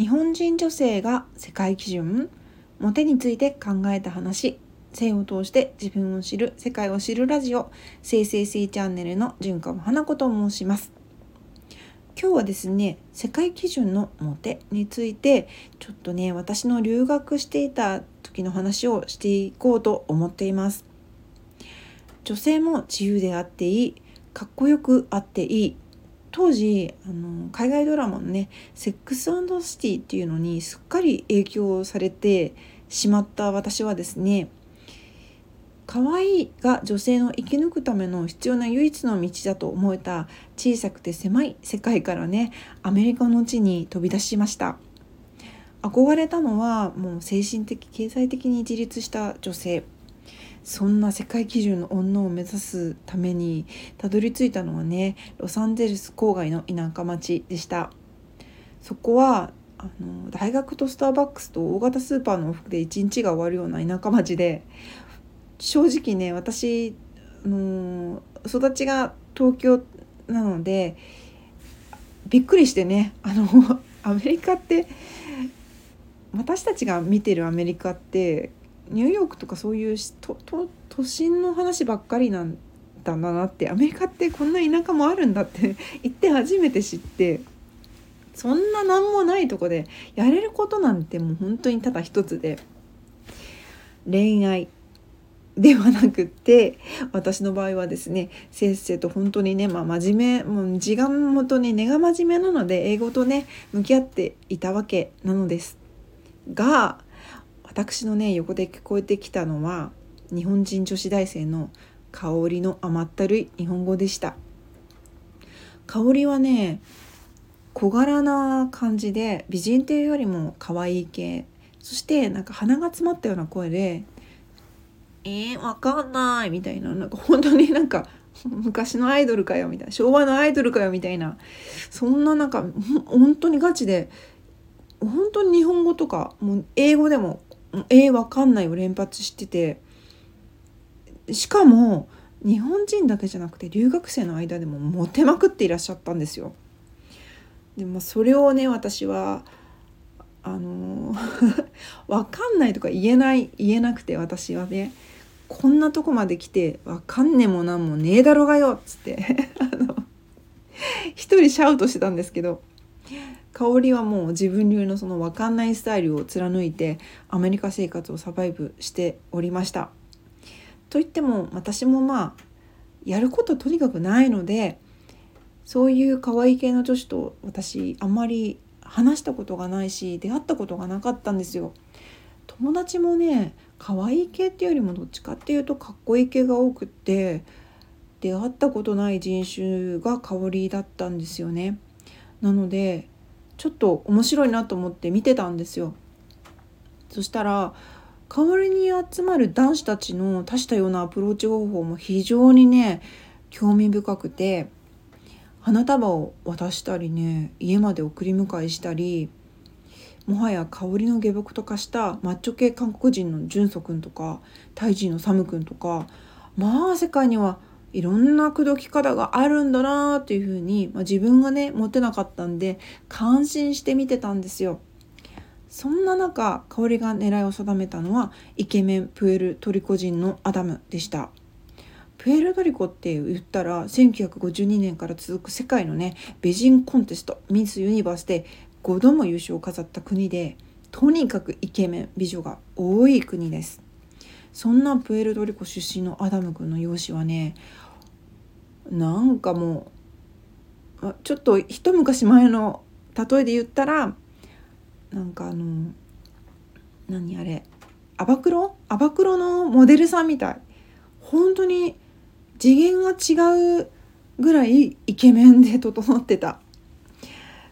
日本人女性が世界基準モテについて考えた話。性を通して自分を知る世界を知るラジオ生成性チャンネルの純川花子と申します。今日はですね世界基準のモテについてちょっとね私の留学していた時の話をしていこうと思っています。女性も自由であっていいかっこよくあっていい当時あの海外ドラマのね「セックスシティ」っていうのにすっかり影響されてしまった私はですね可愛いが女性の生き抜くための必要な唯一の道だと思えた小さくて狭い世界からねアメリカの地に飛び出しました。憧れたのはもう精神的経済的に自立した女性。そんな世界基準の女を目指すためにたどり着いたのはねロサンゼルス郊外の田舎町でした。そこはあの大学とスターバックスと大型スーパーの往復で一日が終わるような田舎町で正直ね私の育ちが東京なのでびっくりしてねあのアメリカって私たちが見てるアメリカってニューヨークとかそういう都都心の話ばっかりなんだなってアメリカってこんな田舎もあるんだって言って初めて知ってそんな何もないとこでやれることなんてもう本当にただ一つで恋愛ではなくって私の場合はですねせっせと本当にね、まあ、真面目もう字が元に根が真面目なので英語とね向き合っていたわけなのですが私のね横で聞こえてきたのは日本人女子大生の香りの甘ったるい日本語でした。香りはね小柄な感じで美人っていうよりも可愛い系。そしてなんか鼻が詰まったような声で「えー、わかんない」みたいな。なんか本当になんか昔のアイドルかよみたいな。昭和のアイドルかよみたいな。そんななんか本当にガチで本当に日本語とかもう英語でもえー、わかんない。を連発してて。しかも日本人だけじゃなくて留学生の間でもモテまくっていらっしゃったんですよ。でもそれをね私はあの わかんないとか言えない言えなくて私はね。こんなとこまで来てわかんねえもなんもねえだろがよっつって。あの一人シャウトしてたんですけど。香りはもう自分流のその分かんないスタイルを貫いてアメリカ生活をサバイブしておりました。といっても私もまあやることとにかくないのでそういう可愛い系の女子と私あんまり話したことがないし出会ったことがなかったんですよ。友達もね可愛い系っていうよりもどっちかっていうとかっこいい系が多くって出会ったことない人種が香りだったんですよね。なのでちょっと面白いなと思って見てたんですよ。そしたら代わりに集まる男子たちの多種多様なアプローチ方法も非常にね興味深くて花束を渡したりね家まで送り迎えしたりもはや香りの下僕と化したマッチョ系韓国人のジュンソ君とかタイ人のサム君とかまあ世界にはいろんな口説き方があるんだなっていうふうに、まあ、自分がね持てなかったんで感心して見てたんですよ。そんな中香りが狙いを定めたのはイケメンプエルトリコ人のアダムでした。プエルトリコって言ったら1952年から続く世界のね美人コンテストミス・ユニバースで5度も優勝を飾った国でとにかくイケメン美女が多い国です。そんなプエルトリコ出身のアダム君の容姿はねなんかもうちょっと一昔前の例えで言ったらなんかあの何あれアバクロ？アバクロのモデルさんみたい。本当に次元が違うぐらいイケメンで整ってた。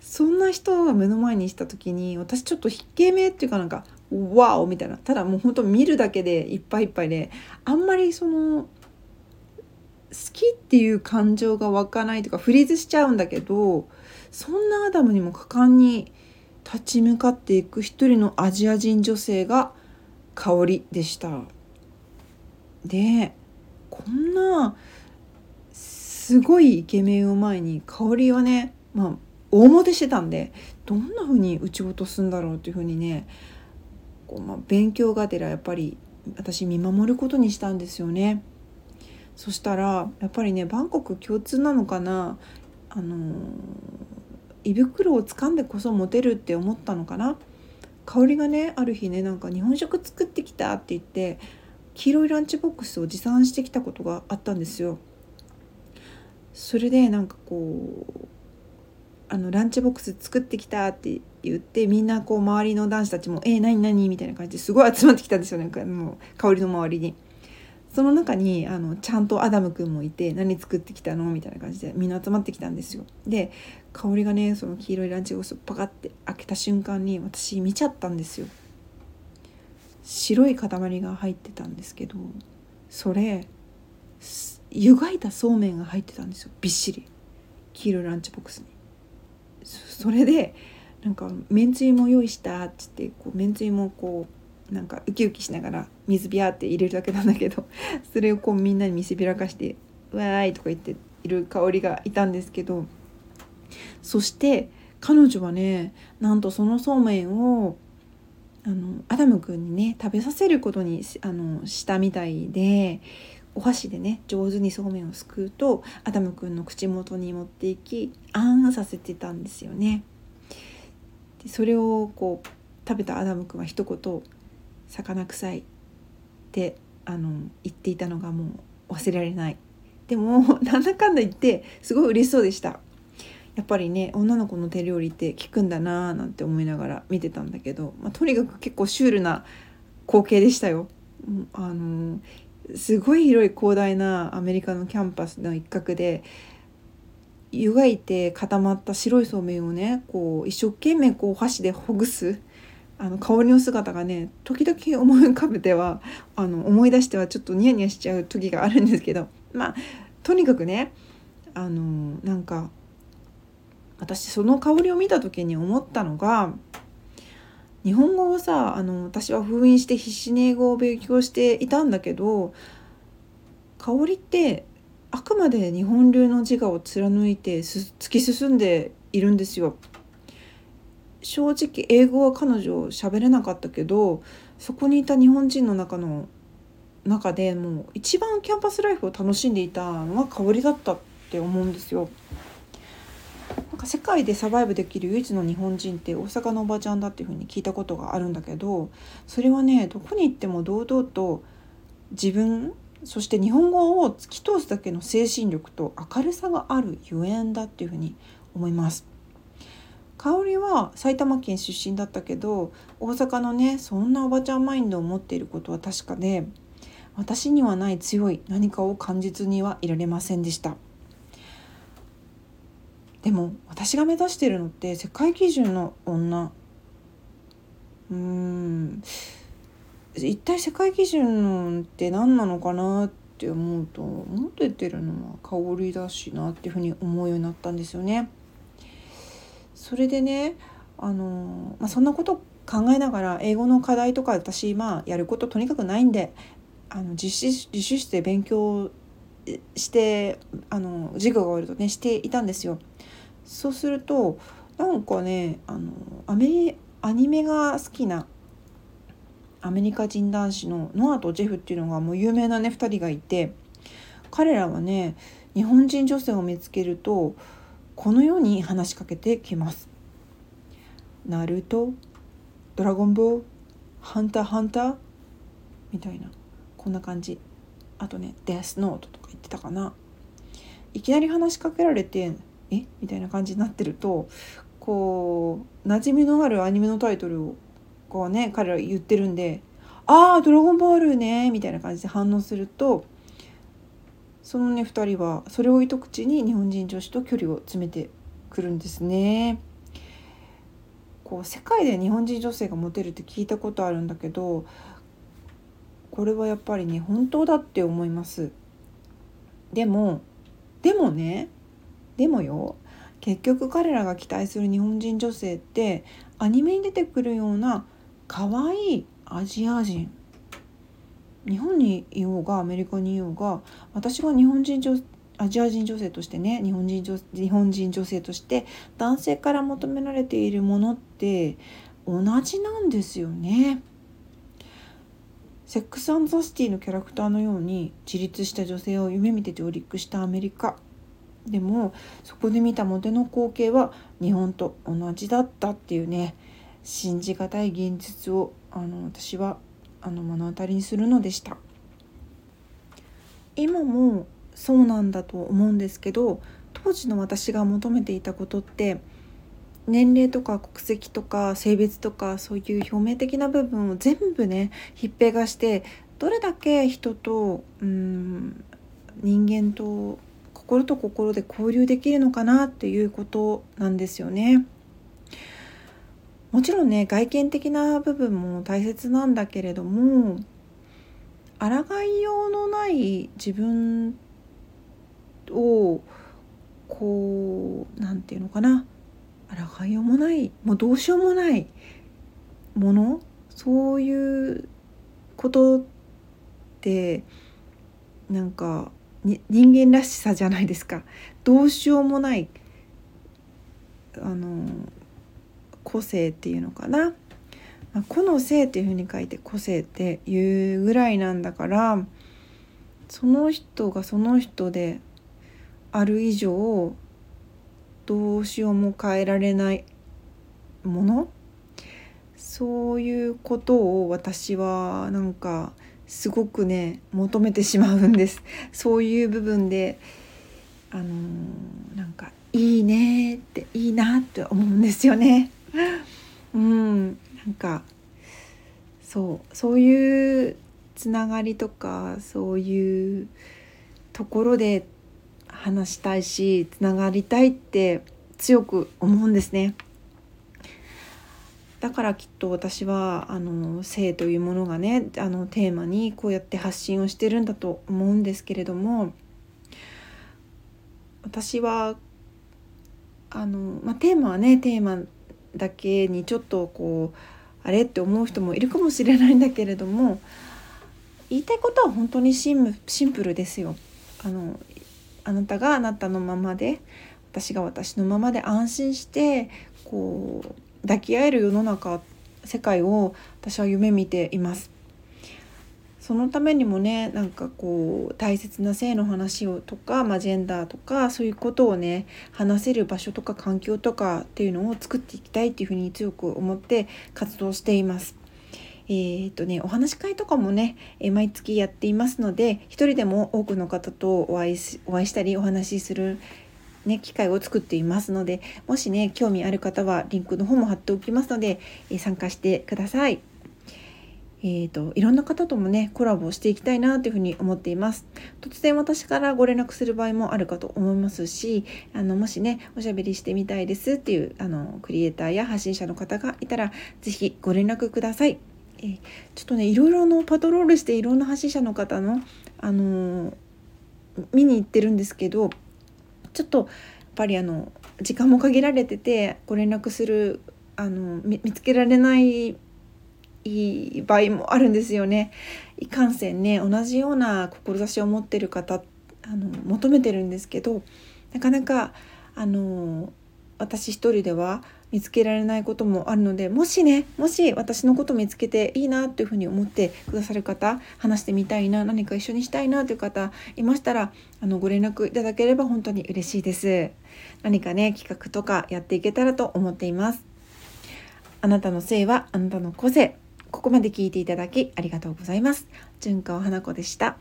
そんな人を目の前にした時に私ちょっと引け目っていうかなんかワオみたいなただもうほんと見るだけでいっぱいいっぱいであんまりその好きっていう感情が湧かないとかフリーズしちゃうんだけどそんなアダムにも果敢に立ち向かっていく一人のアジア人女性が香りでした。でこんなすごいイケメンを前に香りはねまあ大モテしてたんでどんな風に撃ち落とすんだろうっていう風にねこう、まあ、勉強がてらやっぱり私見守ることにしたんですよね。そしたらやっぱりねバンコク共通なのかなあの胃袋を掴んでこそモテるって思ったのかな香りがねある日ねなんか日本食作ってきたって言って黄色いランチボックスを持参してきたことがあったんですよ。それでなんかこうあのランチボックス作ってきたって言ってみんなこう周りの男子たちも「えー、何何?」みたいな感じですごい集まってきたんですよなんかもう香りの周りに。その中にあのちゃんとアダムくんもいて「何作ってきたの?」みたいな感じでみんな集まってきたんですよ。で香りがねその黄色いランチボックスをパカッて開けた瞬間に私見ちゃったんですよ。白い塊が入ってたんですけどそれ湯がいたそうめんが入ってたんですよびっしり黄色いランチボックスに。それでなんか「めんつゆも用意した」っつってこうめんつゆもこうなんかウキウキしながら水ビャーって入れるだけなんだけど それをこうみんなに見せびらかして「わーい」とか言っている香りがいたんですけどそして彼女はねなんとそのそうめんをあのアダム君にね食べさせることにあのしたみたいでお箸でね上手にそうめんをすくうとアダム君の口元に持っていきあんさせてたんですよね。でそれをこう食べたアダム君は一言「魚臭い」ってあの言っていたのがもう忘れられない。でも なんだかんだ言ってすごい嬉しそうでした。やっぱりね女の子の手料理って効くんだなーなんて思いながら見てたんだけど、まあ、とにかく結構シュールな光景でしたよ。あのすごい広い広大なアメリカのキャンパスの一角で湯がいて固まった白いそうめんをねこう一生懸命こう箸でほぐす。あの香りの姿がね時々思い浮かべてはあの思い出してはちょっとニヤニヤしちゃう時があるんですけど。まあとにかくねあのなんか私その香りを見た時に思ったのが日本語をさあの私は封印して必死に英語を勉強していたんだけど香りってあくまで日本流の自我を貫いて突き進んでいるんですよ。正直英語は彼女喋れなかったけどそこにいた日本人の中の中でもう一番キャンパスライフを楽しんでいたのは香りだったって思うんですよ。なんか世界でサバイブできる唯一の日本人って大阪のおばちゃんだっていうふうに聞いたことがあるんだけどそれはねどこに行っても堂々と自分そして日本語を突き通すだけの精神力と明るさがあるゆえんだっていうふうに思います。香りは埼玉県出身だったけど大阪のねそんなおばちゃんマインドを持っていることは確かで私にはない強い何かを感じずにはいられませんでした。でも私が目指してるのって世界基準の女うーん一体世界基準って何なのかなって思うとモテてるのは香りだしなっていうふうに思うようになったんですよね。それでねあの、まあ、そんなこと考えながら英語の課題とか私まあやることとにかくないんであの実施自習室で勉強してあの授業が終わるとねしていたんですよ。そうするとなんかねあのアメアニメが好きなアメリカ人男子のノアとジェフっていうのがもう有名なね2人がいて彼らはね日本人女性を見つけるとこのように話しかけてきます。ナルトドラゴンボーハンターハンターみたいなこんな感じ。あとねデスノートとか言ってたかな。いきなり話しかけられてえ？みたいな感じになってるとこう馴染みのあるアニメのタイトルをこうね彼ら言ってるんで「ああドラゴンボールね」みたいな感じで反応するとそのね2人はそれを糸口に日本人女子と距離を詰めてくるんですね。こう世界で日本人女性がモテるって聞いたことあるんだけどこれはやっぱりね本当だって思います。でもでもねでもよ結局彼らが期待する日本人女性ってアニメに出てくるような可愛いアジア人。日本にいようがアメリカにいようが私が日本人女アジア人女性としてね日本人女日本人女性として男性から求められているものって同じなんですよね。セックス・アン・ザ・シティのキャラクターのように自立した女性を夢見て上陸したアメリカ。でもそこで見たモテの光景は日本と同じだったっていうね。信じがたい現実をあの私はあの目の当たりにするのでした今もそうなんだと思うんですけど当時の私が求めていたことって年齢とか国籍とか性別とかそういう表面的な部分を全部ねひっぺがしてどれだけ人とうん人間と心と心で交流できるのかなっていうことなんですよね。もちろんね外見的な部分も大切なんだけれども抗いようのない自分をこう何て言うのかな。抗いようもないもうどうしようもないものそういうことってなんか人間らしさじゃないですか。どうしようもないあの個性っていうのかな、まあ、個の性っていうふうに書いて個性っていうぐらいなんだからその人がその人である以上どうしようも変えられないもの？そういうことを私はなんかすごくね求めてしまうんです。そういう部分であのー、なんかいいねっていいなって思うんですよね。うんなんかそうそういうつながりとかそういうところで話したいしつながりたいって強く思うんですね。だからきっと私はあの性というものがねあのテーマにこうやって発信をしてるんだと思うんですけれども私はあの、まあ、テーマはねテーマだけにちょっとこうあれって思う人もいるかもしれないんだけれども言いたいことは本当にシンプルですよ。あのあなたがあなたのままで私が私のままで安心してこう抱き合える世の中世界を私は夢見ています。そのためにもねなんかこう大切な性の話をとか、まあ、ジェンダーとかそういうことをね話せる場所とか環境とかっていうのを作っていきたいっていうふうに強く思って活動しています。えー、っとねお話し会とかもね、え毎月やっていますので一人でも多くの方とお会いしお会いしたりお話しするね、機会を作っていますのでもしね興味ある方はリンクの方も貼っておきますので、え参加してください。えーと、いろんな方ともねコラボしていきたいなというふうに思っています。突然私からご連絡する場合もあるかと思いますしあのもしねおしゃべりしてみたいですっていうあのクリエイターや発信者の方がいたら是非ご連絡ください。えちょっとねいろいろのパトロールしていろんな発信者の方の、あのー、見に行ってるんですけどちょっとやっぱりあの時間も限られててご連絡するあの見つけられないいい場合もあるんですよね。いかんせんね同じような志を持ってる方あの求めてるんですけどなかなかあの私一人では見つけられないこともあるのでもしねもし私のこと見つけていいなというふうに思ってくださる方話してみたいな何か一緒にしたいなという方いましたらあのご連絡いただければ本当に嬉しいです。何かね企画とかやっていけたらと思っています。あなたの性はあなたの個性。ここまで聞いていただきありがとうございます。純子花子でした。